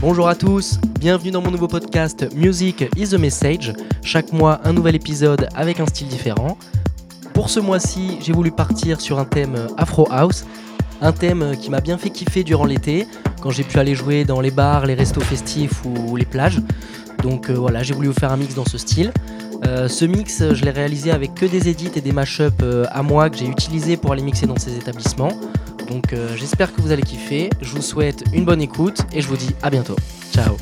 Bonjour à tous, bienvenue dans mon nouveau podcast Music is a Message. Chaque mois, un nouvel épisode avec un style différent. Pour ce mois-ci, j'ai voulu partir sur un thème Afro House, un thème qui m'a bien fait kiffer durant l'été, quand j'ai pu aller jouer dans les bars, les restos festifs ou les plages. Donc euh, voilà, j'ai voulu vous faire un mix dans ce style. Euh, ce mix, je l'ai réalisé avec que des edits et des mashups euh, à moi que j'ai utilisés pour aller mixer dans ces établissements. Donc j'espère que vous allez kiffer. Je vous souhaite une bonne écoute et je vous dis à bientôt. Ciao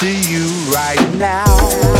to you right now.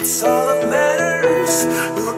It's all that matters.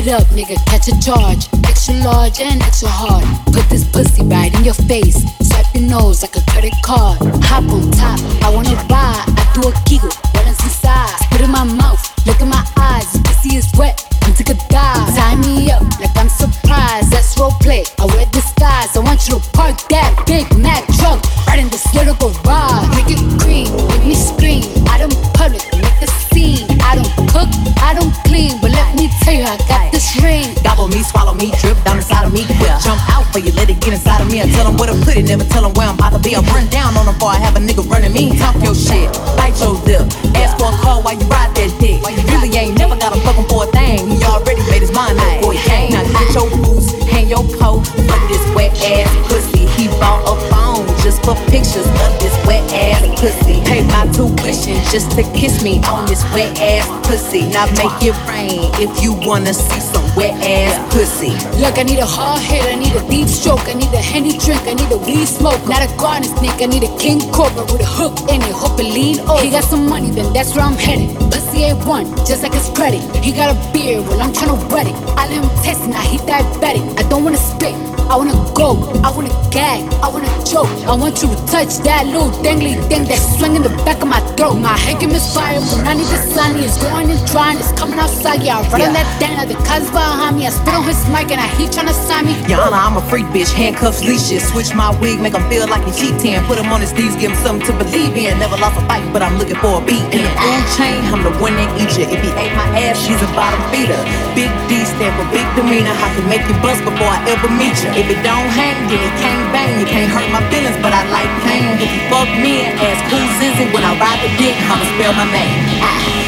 It up, nigga. Catch a charge. Extra large and extra hard. Put this pussy right in your face. Swipe your nose like a credit card. Hop on top. I wanna ride. I do a kegel. Is inside? Spit in my mouth. Look in my eyes. This pussy is wet. I'm take a dive. Tie me up like I'm surprised. That's role play. I wear disguise. I want you to park that Big Mack truck right in this little garage. Make it green, make me scream. Out in public, make a scene. I don't cook, I don't clean, but let me tell you, I got Gobble me, swallow me, drip down inside of me. Quick jump out for you, let it get inside of me. I tell them where to put it, never tell them where I'm about to be. I run down on them before I have a nigga running me. Talk your shit, bite your lip. Ask for a call while you ride that dick. You really ain't never got him fucking for a thing. He already made his mind up before he came. Now get your boots, hang your coat, fuck this wet ass pussy. He bought a phone just for pictures of this wet ass pussy. Pay my tuition just to kiss me on this wet ass pussy. Now make it rain if you wanna see wet ass pussy. Look, I need a hard hit, I need a deep stroke, I need a henny drink, I need a weed smoke. Not a garden snake, I need a king cobra with a hook in it, hope it lean over. He got some money, then that's where I'm headed. Pussy ain't one, just like his credit. He got a beard, well I'm tryna wet it. I let him taste it, now he diabetic. I don't wanna spit, I wanna go, I wanna gag, I wanna choke. I want you to touch that little dangly thing that's swinging the back of my throat. My head can misfire when I need the sun. It's going and drying, it's coming outside. Yeah, I run that down. the cuz behind me. I spit on his mic and I he tryna sign me. Yana, I'm a freak bitch, handcuffs, leashes. Switch my wig, make him feel like he cheating. Put him on his knees, give him something to believe in. Never lost a fight, but I'm looking for a beat. In the food chain, I'm the one that eat you. If he ate my ass, she's a bottom feeder. Big D stand for big demeanor. I can make you bust before I ever meet you. If it don't hang, then it can't bang. You can't hurt my feelings, but I like pain. If you fuck me and ask who's is it when I ride the dick, I'ma spell my name. Now